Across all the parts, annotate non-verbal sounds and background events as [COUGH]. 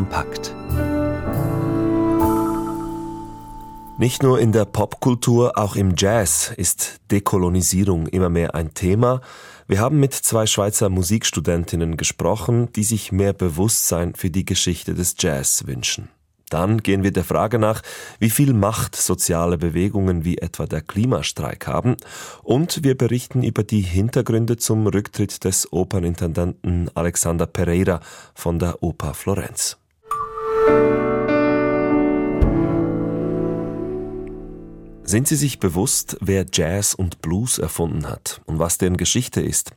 kompakt. Nicht nur in der Popkultur, auch im Jazz ist Dekolonisierung immer mehr ein Thema. Wir haben mit zwei Schweizer Musikstudentinnen gesprochen, die sich mehr Bewusstsein für die Geschichte des Jazz wünschen. Dann gehen wir der Frage nach, wie viel Macht soziale Bewegungen wie etwa der Klimastreik haben und wir berichten über die Hintergründe zum Rücktritt des Opernintendanten Alexander Pereira von der Oper Florenz. thank you Sind Sie sich bewusst, wer Jazz und Blues erfunden hat und was deren Geschichte ist?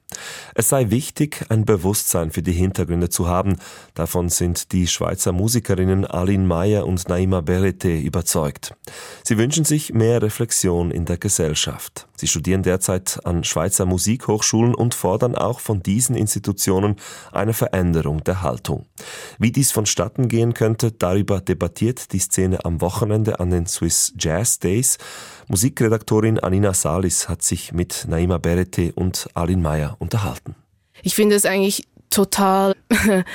Es sei wichtig, ein Bewusstsein für die Hintergründe zu haben. Davon sind die Schweizer Musikerinnen Aline Meyer und Naima Berete überzeugt. Sie wünschen sich mehr Reflexion in der Gesellschaft. Sie studieren derzeit an Schweizer Musikhochschulen und fordern auch von diesen Institutionen eine Veränderung der Haltung. Wie dies vonstatten gehen könnte, darüber debattiert die Szene am Wochenende an den Swiss Jazz Days. Musikredaktorin Anina Salis hat sich mit Naima Berete und Alin Meyer unterhalten. Ich finde es eigentlich total [LAUGHS]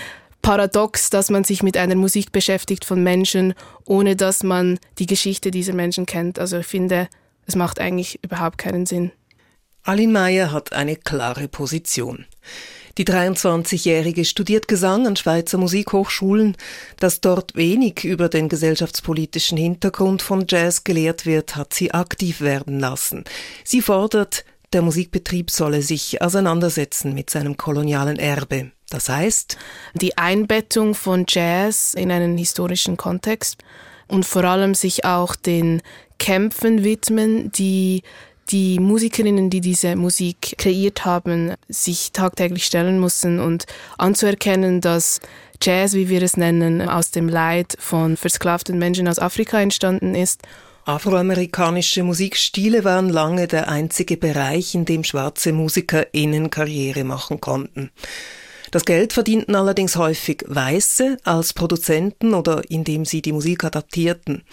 paradox, dass man sich mit einer Musik beschäftigt von Menschen, ohne dass man die Geschichte dieser Menschen kennt. Also ich finde, es macht eigentlich überhaupt keinen Sinn. Alin Meyer hat eine klare Position. Die 23-Jährige studiert Gesang an Schweizer Musikhochschulen. Dass dort wenig über den gesellschaftspolitischen Hintergrund von Jazz gelehrt wird, hat sie aktiv werden lassen. Sie fordert, der Musikbetrieb solle sich auseinandersetzen mit seinem kolonialen Erbe. Das heißt, die Einbettung von Jazz in einen historischen Kontext und vor allem sich auch den Kämpfen widmen, die die Musikerinnen, die diese Musik kreiert haben, sich tagtäglich stellen mussten und anzuerkennen, dass Jazz, wie wir es nennen, aus dem Leid von versklavten Menschen aus Afrika entstanden ist. Afroamerikanische Musikstile waren lange der einzige Bereich, in dem schwarze MusikerInnen Karriere machen konnten. Das Geld verdienten allerdings häufig Weiße als Produzenten oder indem sie die Musik adaptierten.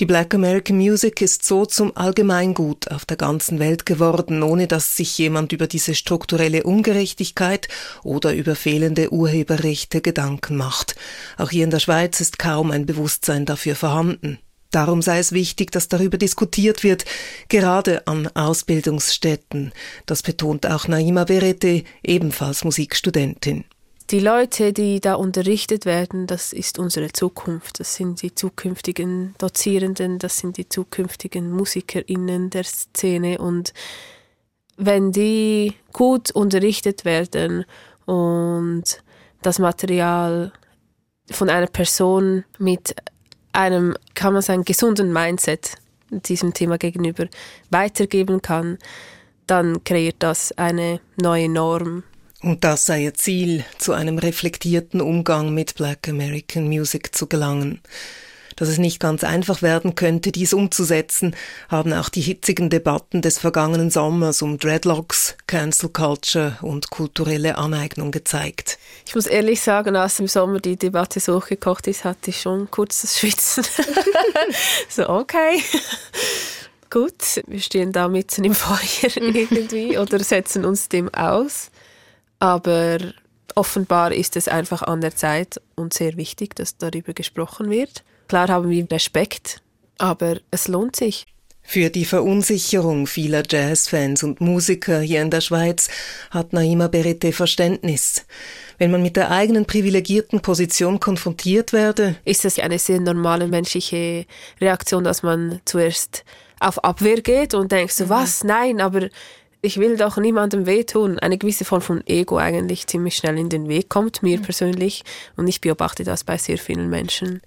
Die Black American Music ist so zum Allgemeingut auf der ganzen Welt geworden, ohne dass sich jemand über diese strukturelle Ungerechtigkeit oder über fehlende Urheberrechte Gedanken macht. Auch hier in der Schweiz ist kaum ein Bewusstsein dafür vorhanden. Darum sei es wichtig, dass darüber diskutiert wird, gerade an Ausbildungsstätten. Das betont auch Naima Berete, ebenfalls Musikstudentin. Die Leute, die da unterrichtet werden, das ist unsere Zukunft. Das sind die zukünftigen Dozierenden, das sind die zukünftigen MusikerInnen der Szene. Und wenn die gut unterrichtet werden und das Material von einer Person mit einem, kann man sagen, gesunden Mindset diesem Thema gegenüber weitergeben kann, dann kreiert das eine neue Norm und das sei ihr Ziel, zu einem reflektierten Umgang mit Black American Music zu gelangen. Dass es nicht ganz einfach werden könnte, dies umzusetzen, haben auch die hitzigen Debatten des vergangenen Sommers um Dreadlocks, Cancel Culture und kulturelle Aneignung gezeigt. Ich muss ehrlich sagen, als im Sommer die Debatte so hochgekocht ist, hatte ich schon kurz das Schwitzen. [LAUGHS] so, okay. Gut, wir stehen da mitten im Feuer [LAUGHS] irgendwie oder setzen uns dem aus. Aber offenbar ist es einfach an der Zeit und sehr wichtig, dass darüber gesprochen wird. Klar haben wir Respekt, aber es lohnt sich. Für die Verunsicherung vieler Jazzfans und Musiker hier in der Schweiz hat Naima Berete Verständnis. Wenn man mit der eigenen privilegierten Position konfrontiert werde, ist es eine sehr normale menschliche Reaktion, dass man zuerst auf Abwehr geht und denkt so, mhm. was, nein, aber ich will doch niemandem wehtun. Eine gewisse Form von Ego eigentlich ziemlich schnell in den Weg kommt, mir mhm. persönlich. Und ich beobachte das bei sehr vielen Menschen.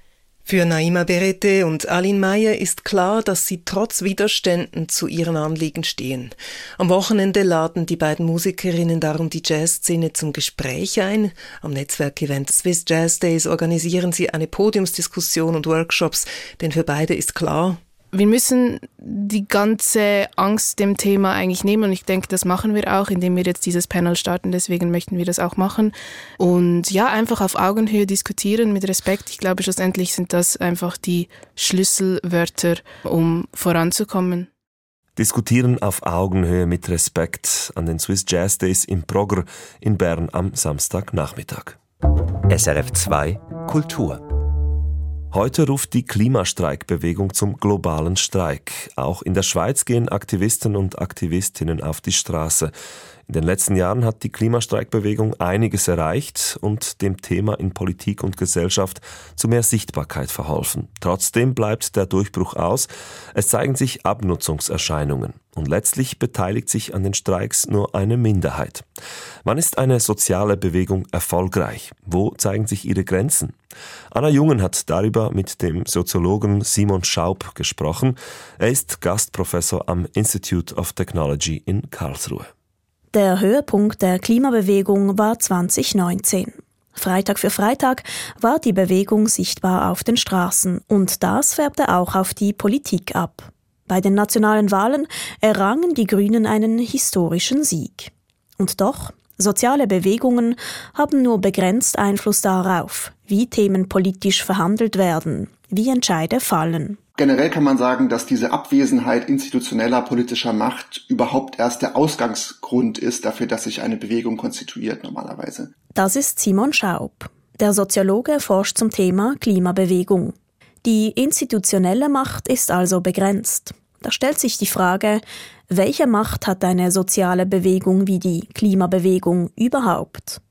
Für Naima Berete und Aline Meyer ist klar, dass sie trotz Widerständen zu ihren Anliegen stehen. Am Wochenende laden die beiden Musikerinnen darum die Jazzszene zum Gespräch ein. Am Netzwerkevent Swiss Jazz Days organisieren sie eine Podiumsdiskussion und Workshops, denn für beide ist klar, wir müssen die ganze Angst dem Thema eigentlich nehmen und ich denke, das machen wir auch, indem wir jetzt dieses Panel starten. Deswegen möchten wir das auch machen. Und ja, einfach auf Augenhöhe diskutieren mit Respekt. Ich glaube, schlussendlich sind das einfach die Schlüsselwörter, um voranzukommen. Diskutieren auf Augenhöhe mit Respekt an den Swiss Jazz Days im Progr in Bern am Samstagnachmittag. SRF 2 Kultur Heute ruft die Klimastreikbewegung zum globalen Streik. Auch in der Schweiz gehen Aktivisten und Aktivistinnen auf die Straße. In den letzten Jahren hat die Klimastreikbewegung einiges erreicht und dem Thema in Politik und Gesellschaft zu mehr Sichtbarkeit verholfen. Trotzdem bleibt der Durchbruch aus. Es zeigen sich Abnutzungserscheinungen. Und letztlich beteiligt sich an den Streiks nur eine Minderheit. Wann ist eine soziale Bewegung erfolgreich? Wo zeigen sich ihre Grenzen? Anna Jungen hat darüber mit dem Soziologen Simon Schaub gesprochen. Er ist Gastprofessor am Institute of Technology in Karlsruhe. Der Höhepunkt der Klimabewegung war 2019. Freitag für Freitag war die Bewegung sichtbar auf den Straßen und das färbte auch auf die Politik ab. Bei den nationalen Wahlen errangen die Grünen einen historischen Sieg. Und doch, soziale Bewegungen haben nur begrenzt Einfluss darauf, wie Themen politisch verhandelt werden, wie Entscheide fallen. Generell kann man sagen, dass diese Abwesenheit institutioneller politischer Macht überhaupt erst der Ausgangsgrund ist dafür, dass sich eine Bewegung konstituiert normalerweise. Das ist Simon Schaub. Der Soziologe forscht zum Thema Klimabewegung. Die institutionelle Macht ist also begrenzt. Da stellt sich die Frage, welche Macht hat eine soziale Bewegung wie die Klimabewegung überhaupt?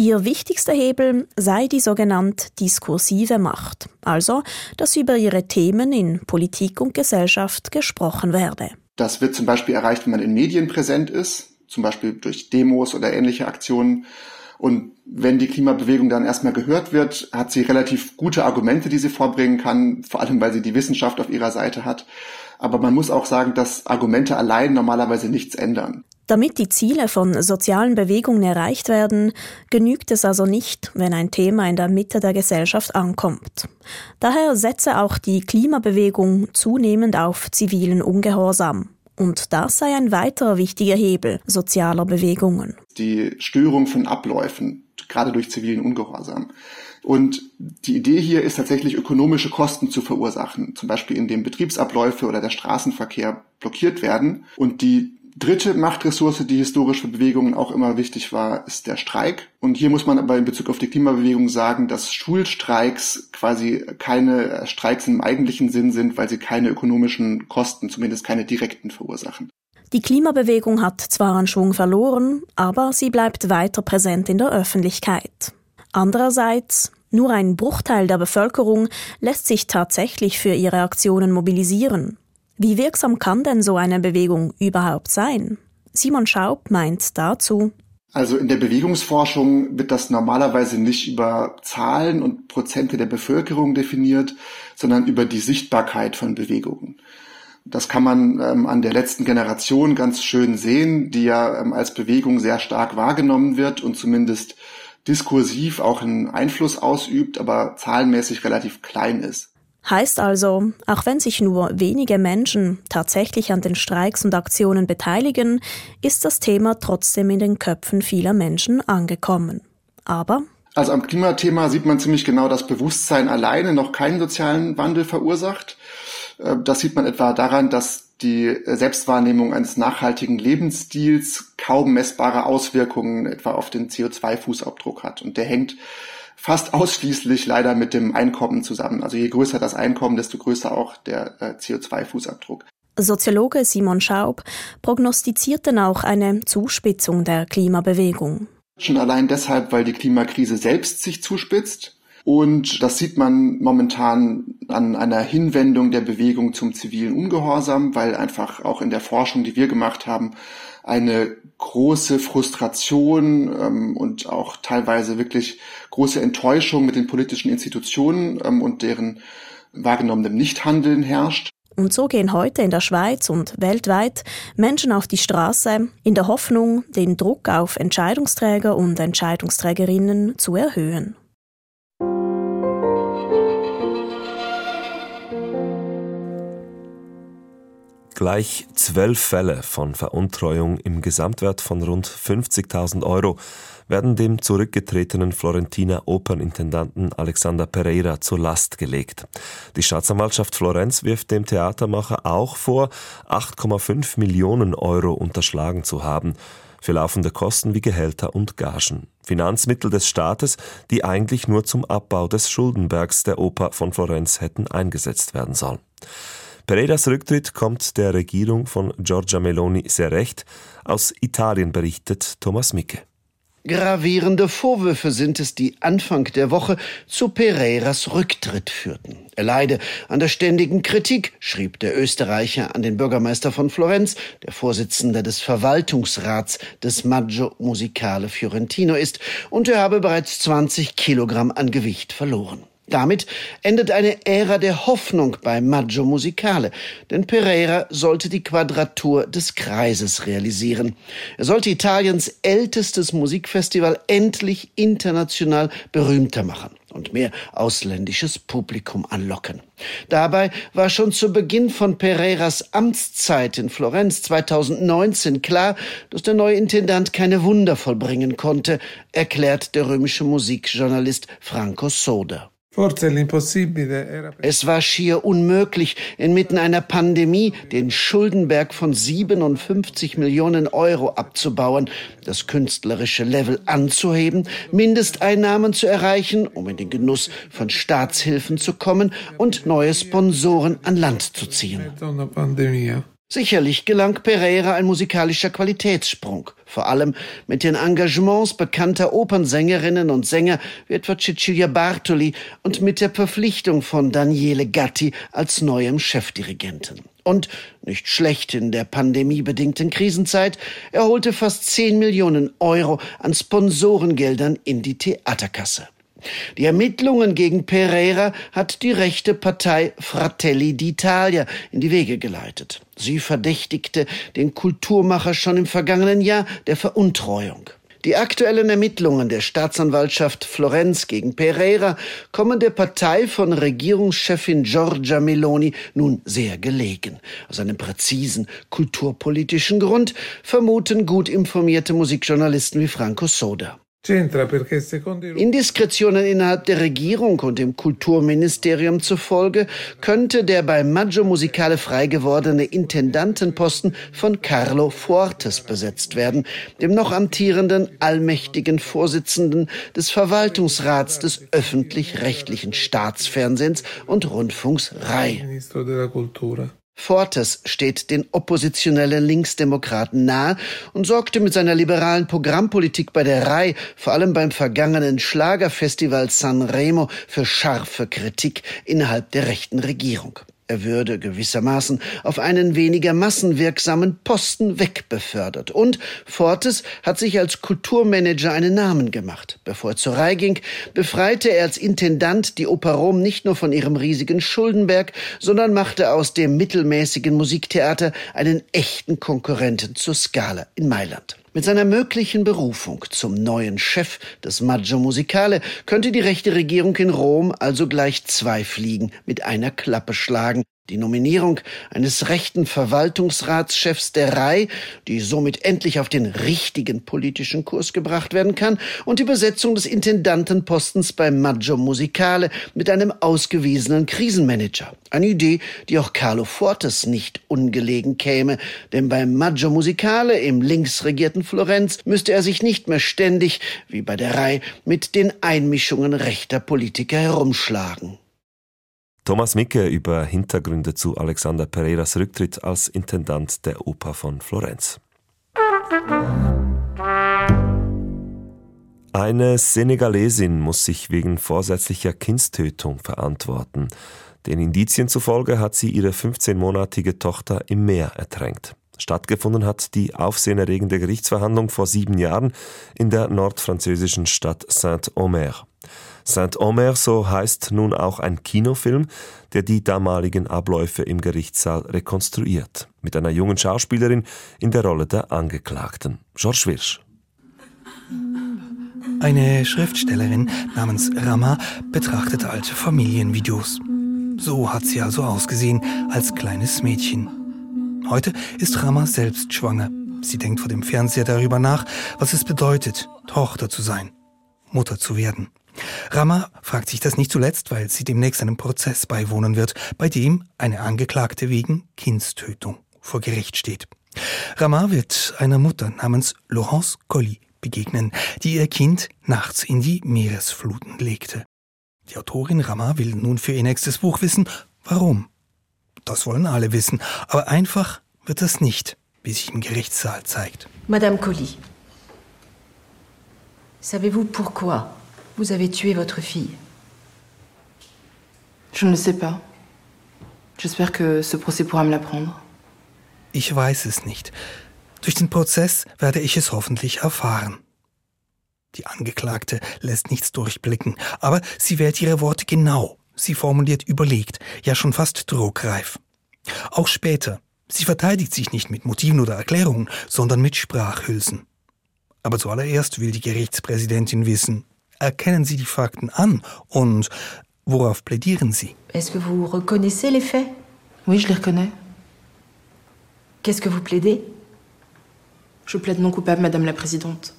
Ihr wichtigster Hebel sei die sogenannte diskursive Macht, also dass über ihre Themen in Politik und Gesellschaft gesprochen werde. Das wird zum Beispiel erreicht, wenn man in Medien präsent ist, zum Beispiel durch Demos oder ähnliche Aktionen. Und wenn die Klimabewegung dann erstmal gehört wird, hat sie relativ gute Argumente, die sie vorbringen kann, vor allem weil sie die Wissenschaft auf ihrer Seite hat. Aber man muss auch sagen, dass Argumente allein normalerweise nichts ändern. Damit die Ziele von sozialen Bewegungen erreicht werden, genügt es also nicht, wenn ein Thema in der Mitte der Gesellschaft ankommt. Daher setze auch die Klimabewegung zunehmend auf zivilen Ungehorsam. Und das sei ein weiterer wichtiger Hebel sozialer Bewegungen. Die Störung von Abläufen, gerade durch zivilen Ungehorsam. Und die Idee hier ist tatsächlich ökonomische Kosten zu verursachen, zum Beispiel indem Betriebsabläufe oder der Straßenverkehr blockiert werden. Und die dritte Machtressource, die historisch für Bewegungen auch immer wichtig war, ist der Streik. Und hier muss man aber in Bezug auf die Klimabewegung sagen, dass Schulstreiks quasi keine Streiks im eigentlichen Sinn sind, weil sie keine ökonomischen Kosten, zumindest keine direkten verursachen. Die Klimabewegung hat zwar an Schwung verloren, aber sie bleibt weiter präsent in der Öffentlichkeit. Andererseits, nur ein Bruchteil der Bevölkerung lässt sich tatsächlich für ihre Aktionen mobilisieren. Wie wirksam kann denn so eine Bewegung überhaupt sein? Simon Schaub meint dazu, also in der Bewegungsforschung wird das normalerweise nicht über Zahlen und Prozente der Bevölkerung definiert, sondern über die Sichtbarkeit von Bewegungen. Das kann man ähm, an der letzten Generation ganz schön sehen, die ja ähm, als Bewegung sehr stark wahrgenommen wird und zumindest diskursiv auch einen Einfluss ausübt, aber zahlenmäßig relativ klein ist. Heißt also, auch wenn sich nur wenige Menschen tatsächlich an den Streiks und Aktionen beteiligen, ist das Thema trotzdem in den Köpfen vieler Menschen angekommen. Aber also am Klimathema sieht man ziemlich genau, dass Bewusstsein alleine noch keinen sozialen Wandel verursacht. Äh, das sieht man etwa daran, dass die Selbstwahrnehmung eines nachhaltigen Lebensstils kaum messbare Auswirkungen etwa auf den CO2-Fußabdruck hat. Und der hängt fast ausschließlich leider mit dem Einkommen zusammen. Also je größer das Einkommen, desto größer auch der äh, CO2-Fußabdruck. Soziologe Simon Schaub prognostiziert dann auch eine Zuspitzung der Klimabewegung. Schon allein deshalb, weil die Klimakrise selbst sich zuspitzt. Und das sieht man momentan an einer Hinwendung der Bewegung zum zivilen Ungehorsam, weil einfach auch in der Forschung, die wir gemacht haben, eine große Frustration ähm, und auch teilweise wirklich große Enttäuschung mit den politischen Institutionen ähm, und deren wahrgenommenem Nichthandeln herrscht. Und so gehen heute in der Schweiz und weltweit Menschen auf die Straße in der Hoffnung, den Druck auf Entscheidungsträger und Entscheidungsträgerinnen zu erhöhen. Gleich zwölf Fälle von Veruntreuung im Gesamtwert von rund 50.000 Euro werden dem zurückgetretenen Florentiner Opernintendanten Alexander Pereira zur Last gelegt. Die Staatsanwaltschaft Florenz wirft dem Theatermacher auch vor, 8,5 Millionen Euro unterschlagen zu haben. für laufende Kosten wie Gehälter und Gagen. Finanzmittel des Staates, die eigentlich nur zum Abbau des Schuldenbergs der Oper von Florenz hätten eingesetzt werden sollen. Pereiras Rücktritt kommt der Regierung von Giorgia Meloni sehr recht. Aus Italien berichtet Thomas Micke. Gravierende Vorwürfe sind es, die Anfang der Woche zu Pereiras Rücktritt führten. Er leide an der ständigen Kritik, schrieb der Österreicher an den Bürgermeister von Florenz, der Vorsitzender des Verwaltungsrats des Maggio Musicale Fiorentino ist, und er habe bereits 20 Kilogramm an Gewicht verloren. Damit endet eine Ära der Hoffnung bei Maggio Musicale, denn Pereira sollte die Quadratur des Kreises realisieren. Er sollte Italiens ältestes Musikfestival endlich international berühmter machen und mehr ausländisches Publikum anlocken. Dabei war schon zu Beginn von Pereiras Amtszeit in Florenz 2019 klar, dass der neue Intendant keine Wunder vollbringen konnte, erklärt der römische Musikjournalist Franco Soda. Es war schier unmöglich, inmitten einer Pandemie den Schuldenberg von 57 Millionen Euro abzubauen, das künstlerische Level anzuheben, Mindesteinnahmen zu erreichen, um in den Genuss von Staatshilfen zu kommen und neue Sponsoren an Land zu ziehen. Sicherlich gelang Pereira ein musikalischer Qualitätssprung, vor allem mit den Engagements bekannter Opernsängerinnen und Sänger wie etwa Cecilia Bartoli und mit der Verpflichtung von Daniele Gatti als neuem Chefdirigenten. Und nicht schlecht in der pandemiebedingten Krisenzeit, er holte fast 10 Millionen Euro an Sponsorengeldern in die Theaterkasse. Die Ermittlungen gegen Pereira hat die rechte Partei Fratelli d'Italia in die Wege geleitet. Sie verdächtigte den Kulturmacher schon im vergangenen Jahr der Veruntreuung. Die aktuellen Ermittlungen der Staatsanwaltschaft Florenz gegen Pereira kommen der Partei von Regierungschefin Giorgia Meloni nun sehr gelegen. Aus einem präzisen kulturpolitischen Grund vermuten gut informierte Musikjournalisten wie Franco Soda. Indiskretionen innerhalb der Regierung und dem Kulturministerium zufolge könnte der bei Maggio Musicale frei gewordene Intendantenposten von Carlo Fortes besetzt werden, dem noch amtierenden allmächtigen Vorsitzenden des Verwaltungsrats des öffentlich-rechtlichen Staatsfernsehens und Rundfunks RAI. Fortes steht den oppositionellen Linksdemokraten nahe und sorgte mit seiner liberalen Programmpolitik bei der RAI, vor allem beim vergangenen Schlagerfestival Sanremo, für scharfe Kritik innerhalb der rechten Regierung. Er würde gewissermaßen auf einen weniger massenwirksamen Posten wegbefördert. Und Fortes hat sich als Kulturmanager einen Namen gemacht. Bevor er zur Reihe ging, befreite er als Intendant die Oper Rom nicht nur von ihrem riesigen Schuldenberg, sondern machte aus dem mittelmäßigen Musiktheater einen echten Konkurrenten zur Scala in Mailand. Mit seiner möglichen Berufung zum neuen Chef des Maggio Musicale könnte die rechte Regierung in Rom also gleich zwei Fliegen mit einer Klappe schlagen die Nominierung eines rechten Verwaltungsratschefs der RAI, die somit endlich auf den richtigen politischen Kurs gebracht werden kann, und die Besetzung des Intendantenpostens beim Maggio Musicale mit einem ausgewiesenen Krisenmanager. Eine Idee, die auch Carlo Fortes nicht ungelegen käme, denn beim Maggio Musicale im linksregierten Florenz müsste er sich nicht mehr ständig, wie bei der RAI, mit den Einmischungen rechter Politiker herumschlagen. Thomas Micke über Hintergründe zu Alexander Pereiras Rücktritt als Intendant der Oper von Florenz. Eine Senegalesin muss sich wegen vorsätzlicher Kindstötung verantworten. Den Indizien zufolge hat sie ihre 15-monatige Tochter im Meer ertränkt. Stattgefunden hat die aufsehenerregende Gerichtsverhandlung vor sieben Jahren in der nordfranzösischen Stadt Saint-Omer. Saint-Omer, so heißt nun auch ein Kinofilm, der die damaligen Abläufe im Gerichtssaal rekonstruiert, mit einer jungen Schauspielerin in der Rolle der Angeklagten. George Wirsch. Eine Schriftstellerin namens Rama betrachtete alte Familienvideos. So hat sie also ausgesehen als kleines Mädchen. Heute ist Rama selbst schwanger. Sie denkt vor dem Fernseher darüber nach, was es bedeutet, Tochter zu sein, Mutter zu werden. Rama fragt sich das nicht zuletzt, weil sie demnächst einem Prozess beiwohnen wird, bei dem eine Angeklagte wegen Kindstötung vor Gericht steht. Rama wird einer Mutter namens Laurence Colli begegnen, die ihr Kind nachts in die Meeresfluten legte. Die Autorin Rama will nun für ihr nächstes Buch wissen, warum. Das wollen alle wissen, aber einfach wird das nicht, wie sich im Gerichtssaal zeigt. Madame Colli, savez-vous pourquoi vous avez tué votre fille Je ne sais pas. J'espère que ce procès pourra me l'apprendre. Ich weiß es nicht. Durch den Prozess werde ich es hoffentlich erfahren. Die Angeklagte lässt nichts durchblicken, aber sie wählt ihre Worte genau. Sie formuliert überlegt, ja schon fast druckreif. Auch später. Sie verteidigt sich nicht mit Motiven oder Erklärungen, sondern mit Sprachhülsen. Aber zuallererst will die Gerichtspräsidentin wissen, erkennen Sie die Fakten an und worauf plädieren Sie? Est-ce que vous reconnaissez les faits Oui, je les reconnais. Qu'est-ce que vous plaidez Je plaide non coupable, Madame la Présidente.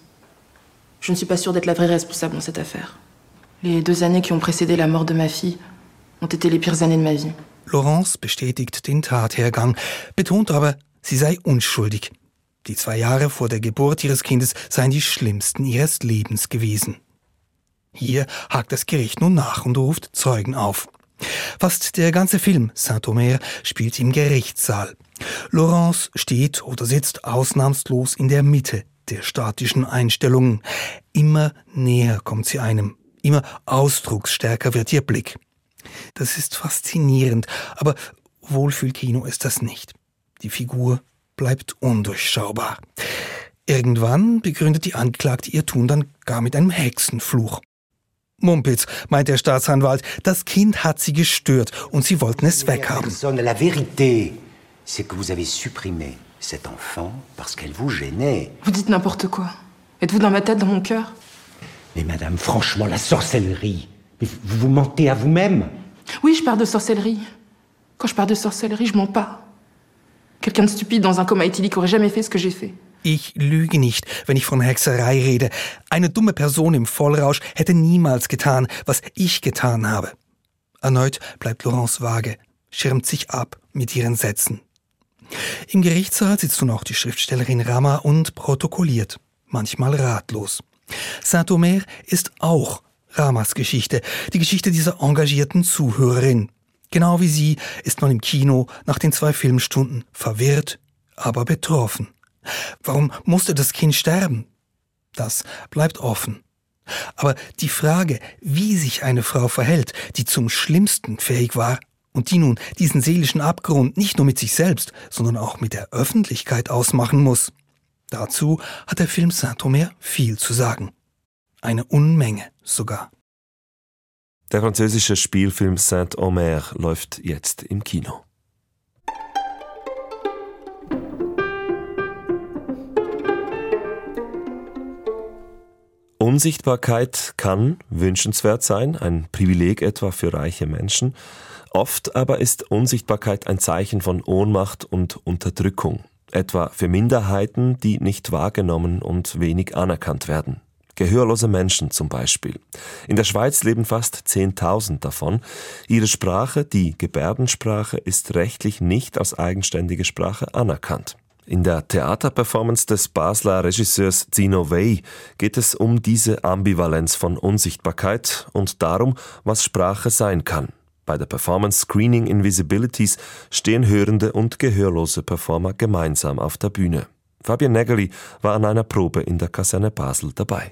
Je ne suis pas sûre d'être la vraie responsable dans cette affaire. Les deux années qui ont précédé la mort de ma fille ont été les pires années de ma vie. Laurence bestätigt den Tathergang, betont aber, sie sei unschuldig. Die zwei Jahre vor der Geburt ihres Kindes seien die schlimmsten ihres Lebens gewesen. Hier hakt das Gericht nun nach und ruft Zeugen auf. Fast der ganze Film Saint-Omer spielt im Gerichtssaal. Laurence steht oder sitzt ausnahmslos in der Mitte der statischen Einstellungen. Immer näher kommt sie einem, immer ausdrucksstärker wird ihr Blick. Das ist faszinierend, aber Wohlfühlkino ist das nicht. Die Figur bleibt undurchschaubar. Irgendwann begründet die Anklagte ihr Tun dann gar mit einem Hexenfluch. Mumpitz, meint der Staatsanwalt, das Kind hat sie gestört und sie wollten es weghaben. La vérité, c'est que vous avez supprimé cet enfant parce qu'elle vous gênait. Vous dites n'importe quoi. Êtes-vous dans ma tête, dans mon cœur Mais madame, franchement, la sorcellerie. Vous vous mentez à vous-même. Oui, je parle de sorcellerie. Quand je parle de sorcellerie, je mens pas. Quelqu'un de stupide dans un coma éthylique aurait jamais fait ce que j'ai fait. Ich lüge nicht, wenn ich von Hexerei rede. Eine dumme Person im Vollrausch hätte niemals getan, was ich getan habe. Erneut bleibt Laurence vage, schirmt sich ab mit ihren Sätzen. Im Gerichtssaal sitzt nun auch die Schriftstellerin Rama und protokolliert, manchmal ratlos. Saint-Omer ist auch Ramas Geschichte, die Geschichte dieser engagierten Zuhörerin. Genau wie sie ist man im Kino nach den zwei Filmstunden verwirrt, aber betroffen. Warum musste das Kind sterben? Das bleibt offen. Aber die Frage, wie sich eine Frau verhält, die zum Schlimmsten fähig war und die nun diesen seelischen Abgrund nicht nur mit sich selbst, sondern auch mit der Öffentlichkeit ausmachen muss, dazu hat der Film Saint-Omer viel zu sagen. Eine Unmenge sogar. Der französische Spielfilm Saint-Omer läuft jetzt im Kino. Unsichtbarkeit kann wünschenswert sein, ein Privileg etwa für reiche Menschen. Oft aber ist Unsichtbarkeit ein Zeichen von Ohnmacht und Unterdrückung, etwa für Minderheiten, die nicht wahrgenommen und wenig anerkannt werden. Gehörlose Menschen zum Beispiel. In der Schweiz leben fast 10.000 davon. Ihre Sprache, die Gebärdensprache, ist rechtlich nicht als eigenständige Sprache anerkannt. In der Theaterperformance des Basler Regisseurs Zino Wey geht es um diese Ambivalenz von Unsichtbarkeit und darum, was Sprache sein kann. Bei der Performance Screening Invisibilities stehen hörende und gehörlose Performer gemeinsam auf der Bühne. Fabian Nägeli war an einer Probe in der Kaserne Basel dabei.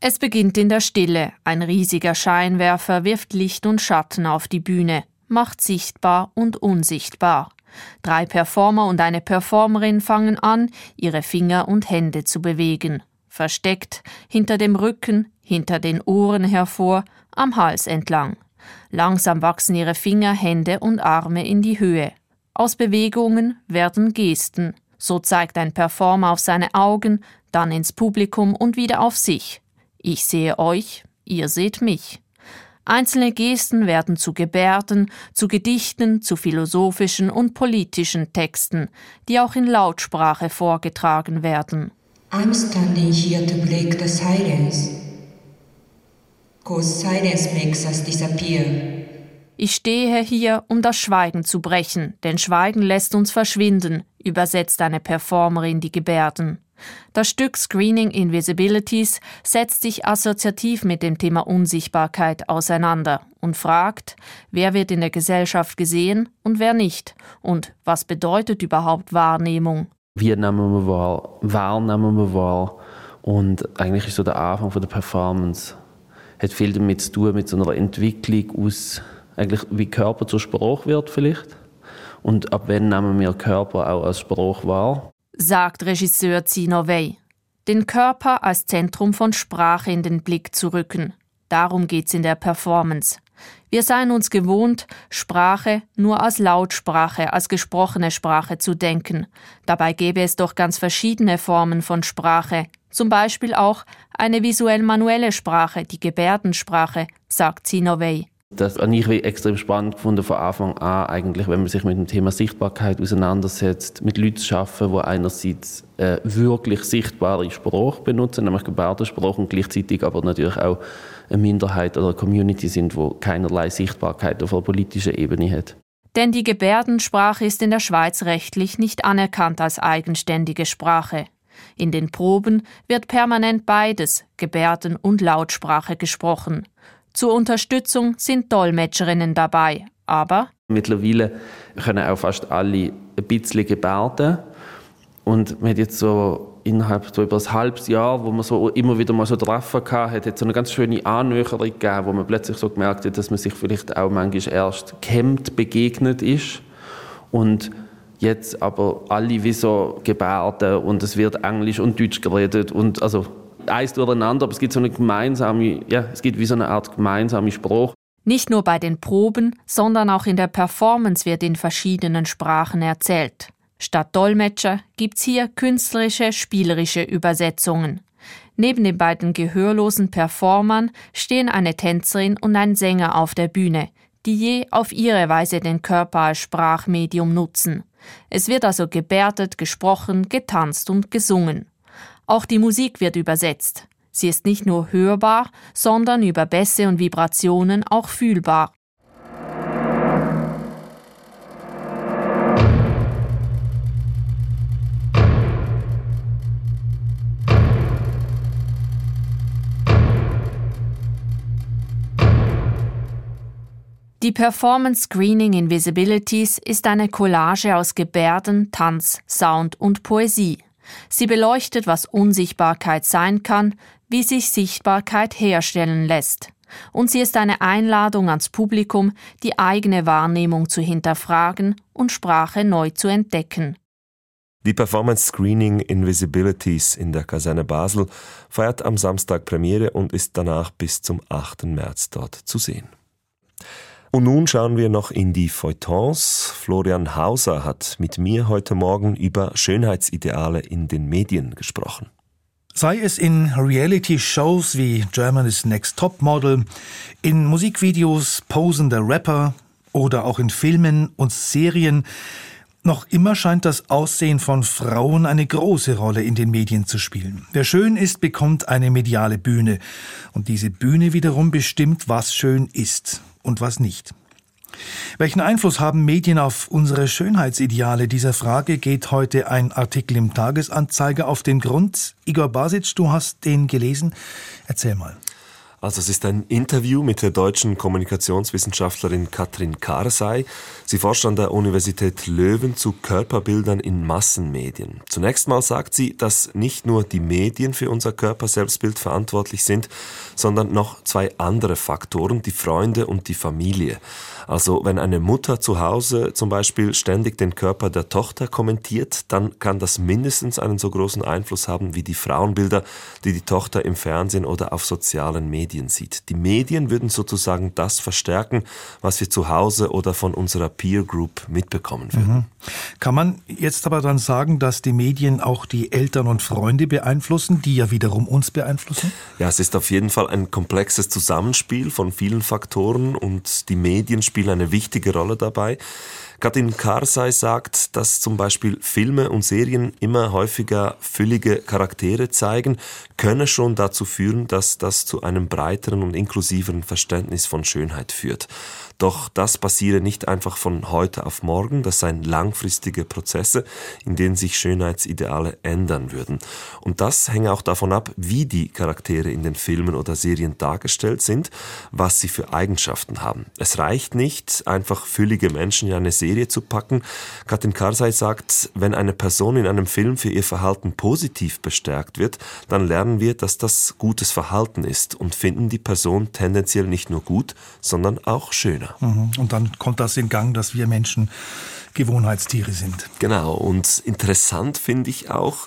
Es beginnt in der Stille. Ein riesiger Scheinwerfer wirft Licht und Schatten auf die Bühne, macht sichtbar und unsichtbar. Drei Performer und eine Performerin fangen an, ihre Finger und Hände zu bewegen. Versteckt, hinter dem Rücken, hinter den Ohren hervor, am Hals entlang. Langsam wachsen ihre Finger, Hände und Arme in die Höhe. Aus Bewegungen werden Gesten. So zeigt ein Performer auf seine Augen, dann ins Publikum und wieder auf sich. Ich sehe euch, ihr seht mich. Einzelne Gesten werden zu Gebärden, zu Gedichten, zu philosophischen und politischen Texten, die auch in Lautsprache vorgetragen werden. I'm standing here to break the silence. Cause silence makes us disappear. Ich stehe hier, um das Schweigen zu brechen, denn Schweigen lässt uns verschwinden, übersetzt eine Performerin die Gebärden. Das Stück Screening Invisibilities setzt sich assoziativ mit dem Thema Unsichtbarkeit auseinander und fragt, wer wird in der Gesellschaft gesehen und wer nicht und was bedeutet überhaupt Wahrnehmung. Wie nehmen wir wahr? Wahrnehmen wir wahr? Und eigentlich ist so der Anfang von der Performance hat viel damit zu tun mit so einer Entwicklung aus eigentlich wie Körper zur Sprache wird vielleicht und ab wann nehmen wir Körper auch als Sprache wahr sagt Regisseur Zino Wey. Den Körper als Zentrum von Sprache in den Blick zu rücken. Darum geht's in der Performance. Wir seien uns gewohnt, Sprache nur als Lautsprache, als gesprochene Sprache zu denken. Dabei gäbe es doch ganz verschiedene Formen von Sprache. Zum Beispiel auch eine visuell-manuelle Sprache, die Gebärdensprache, sagt Zinovey. Das habe ich extrem spannend gefunden von Anfang an, eigentlich, wenn man sich mit dem Thema Sichtbarkeit auseinandersetzt, mit Leuten zu arbeiten, die einerseits äh, wirklich sichtbare Sprache benutzen, nämlich Gebärdensprache, und gleichzeitig aber natürlich auch eine Minderheit oder eine Community sind, wo keinerlei Sichtbarkeit auf einer politischen Ebene hat. Denn die Gebärdensprache ist in der Schweiz rechtlich nicht anerkannt als eigenständige Sprache. In den Proben wird permanent beides, Gebärden und Lautsprache, gesprochen. Zur Unterstützung sind Dolmetscherinnen dabei, aber mittlerweile können auch fast alle ein bisschen gebärden. Und man hat jetzt so innerhalb so über ein halbes Jahr, wo man so immer wieder mal so Treffen hatte, hat es so eine ganz schöne Annäherung gegeben, wo man plötzlich so gemerkt hat, dass man sich vielleicht auch manchmal erst kennt, begegnet ist. Und jetzt aber alle wie so gebärden und es wird Englisch und Deutsch geredet und also eins durcheinander, aber es gibt so eine gemeinsame, ja, es gibt wie so eine Art gemeinsame Spruch. Nicht nur bei den Proben, sondern auch in der Performance wird in verschiedenen Sprachen erzählt. Statt Dolmetscher gibt's hier künstlerische, spielerische Übersetzungen. Neben den beiden gehörlosen Performern stehen eine Tänzerin und ein Sänger auf der Bühne, die je auf ihre Weise den Körper als Sprachmedium nutzen. Es wird also gebärdet, gesprochen, getanzt und gesungen. Auch die Musik wird übersetzt. Sie ist nicht nur hörbar, sondern über Bässe und Vibrationen auch fühlbar. Die Performance Screening Invisibilities ist eine Collage aus Gebärden, Tanz, Sound und Poesie. Sie beleuchtet, was Unsichtbarkeit sein kann, wie sich Sichtbarkeit herstellen lässt. Und sie ist eine Einladung ans Publikum, die eigene Wahrnehmung zu hinterfragen und Sprache neu zu entdecken. Die Performance Screening Invisibilities in der Kaserne Basel feiert am Samstag Premiere und ist danach bis zum 8. März dort zu sehen. Und nun schauen wir noch in die Feuilletons. Florian Hauser hat mit mir heute Morgen über Schönheitsideale in den Medien gesprochen. Sei es in Reality-Shows wie Germany's Next Top Model, in Musikvideos posender Rapper oder auch in Filmen und Serien, noch immer scheint das Aussehen von Frauen eine große Rolle in den Medien zu spielen. Wer schön ist, bekommt eine mediale Bühne. Und diese Bühne wiederum bestimmt, was schön ist und was nicht. Welchen Einfluss haben Medien auf unsere Schönheitsideale? Dieser Frage geht heute ein Artikel im Tagesanzeiger auf den Grund. Igor Basic, du hast den gelesen. Erzähl mal. Also es ist ein Interview mit der deutschen Kommunikationswissenschaftlerin Katrin Karsey. Sie forscht an der Universität Löwen zu Körperbildern in Massenmedien. Zunächst mal sagt sie, dass nicht nur die Medien für unser Körperselbstbild verantwortlich sind, sondern noch zwei andere Faktoren, die Freunde und die Familie. Also wenn eine Mutter zu Hause zum Beispiel ständig den Körper der Tochter kommentiert, dann kann das mindestens einen so großen Einfluss haben wie die Frauenbilder, die die Tochter im Fernsehen oder auf sozialen Medien sieht. Die Medien würden sozusagen das verstärken, was wir zu Hause oder von unserer Peer Group mitbekommen würden. Mhm. Kann man jetzt aber dann sagen, dass die Medien auch die Eltern und Freunde beeinflussen, die ja wiederum uns beeinflussen? Ja, es ist auf jeden Fall ein komplexes Zusammenspiel von vielen Faktoren und die Medien spielen spielen eine wichtige Rolle dabei. Katrin Karsay sagt, dass zum Beispiel Filme und Serien immer häufiger füllige Charaktere zeigen, könne schon dazu führen, dass das zu einem breiteren und inklusiveren Verständnis von Schönheit führt. Doch das passiere nicht einfach von heute auf morgen, das seien langfristige Prozesse, in denen sich Schönheitsideale ändern würden. Und das hänge auch davon ab, wie die Charaktere in den Filmen oder Serien dargestellt sind, was sie für Eigenschaften haben. Es reicht nicht, einfach füllige Menschen in eine Serie zu packen. Katrin Karsay sagt, wenn eine Person in einem Film für ihr Verhalten positiv bestärkt wird, dann lernen wir, dass das gutes Verhalten ist und finden die Person tendenziell nicht nur gut, sondern auch schöner. Mhm. Und dann kommt das in Gang, dass wir Menschen Gewohnheitstiere sind. Genau. Und interessant finde ich auch,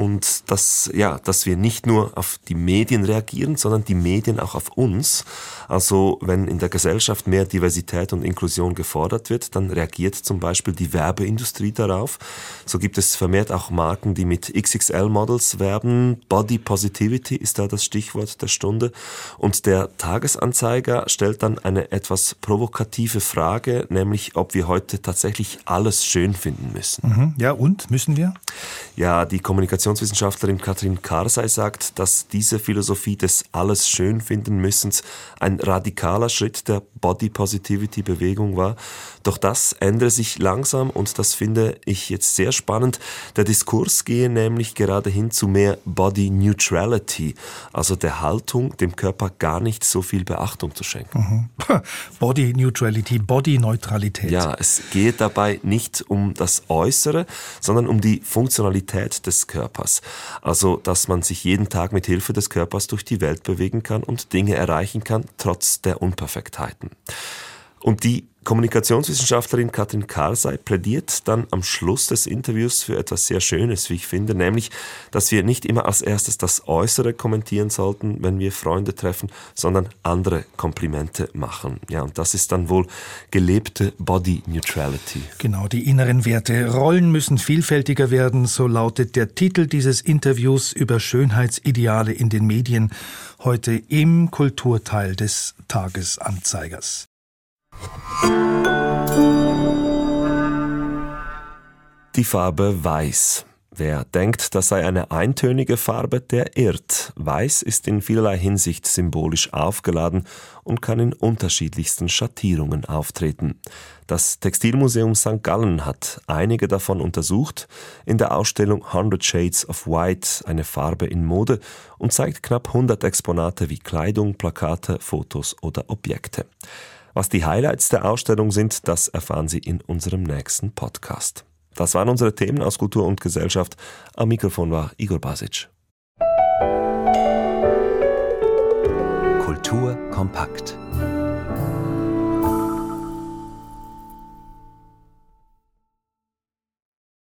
und dass, ja, dass wir nicht nur auf die Medien reagieren, sondern die Medien auch auf uns. Also wenn in der Gesellschaft mehr Diversität und Inklusion gefordert wird, dann reagiert zum Beispiel die Werbeindustrie darauf. So gibt es vermehrt auch Marken, die mit XXL-Models werben. Body Positivity ist da das Stichwort der Stunde. Und der Tagesanzeiger stellt dann eine etwas provokative Frage, nämlich ob wir heute tatsächlich alles schön finden müssen. Mhm. Ja, und müssen wir? Ja, die Kommunikationswissenschaftlerin Katrin Karsay sagt, dass diese Philosophie des alles schön finden müssens ein radikaler Schritt der Body Positivity Bewegung war. Doch das ändere sich langsam und das finde ich jetzt sehr spannend. Der Diskurs gehe nämlich gerade hin zu mehr Body Neutrality, also der Haltung, dem Körper gar nicht so viel Beachtung zu schenken. Mhm. [LAUGHS] Body Neutrality, Body Neutralität. Ja, es geht dabei nicht um das Äußere, sondern um die Funktionalität des Körpers. Also, dass man sich jeden Tag mit Hilfe des Körpers durch die Welt bewegen kann und Dinge erreichen kann, trotz der Unperfektheiten. Und die Kommunikationswissenschaftlerin Katrin Karsay plädiert dann am Schluss des Interviews für etwas sehr Schönes, wie ich finde, nämlich, dass wir nicht immer als erstes das Äußere kommentieren sollten, wenn wir Freunde treffen, sondern andere Komplimente machen. Ja, und das ist dann wohl gelebte Body Neutrality. Genau, die inneren Werte. Rollen müssen vielfältiger werden, so lautet der Titel dieses Interviews über Schönheitsideale in den Medien, heute im Kulturteil des Tagesanzeigers. Die Farbe Weiß. Wer denkt, das sei eine eintönige Farbe, der irrt. Weiß ist in vielerlei Hinsicht symbolisch aufgeladen und kann in unterschiedlichsten Schattierungen auftreten. Das Textilmuseum St. Gallen hat einige davon untersucht in der Ausstellung 100 Shades of White, eine Farbe in Mode, und zeigt knapp 100 Exponate wie Kleidung, Plakate, Fotos oder Objekte. Was die Highlights der Ausstellung sind, das erfahren Sie in unserem nächsten Podcast. Das waren unsere Themen aus Kultur und Gesellschaft. Am Mikrofon war Igor Basic. Kultur kompakt.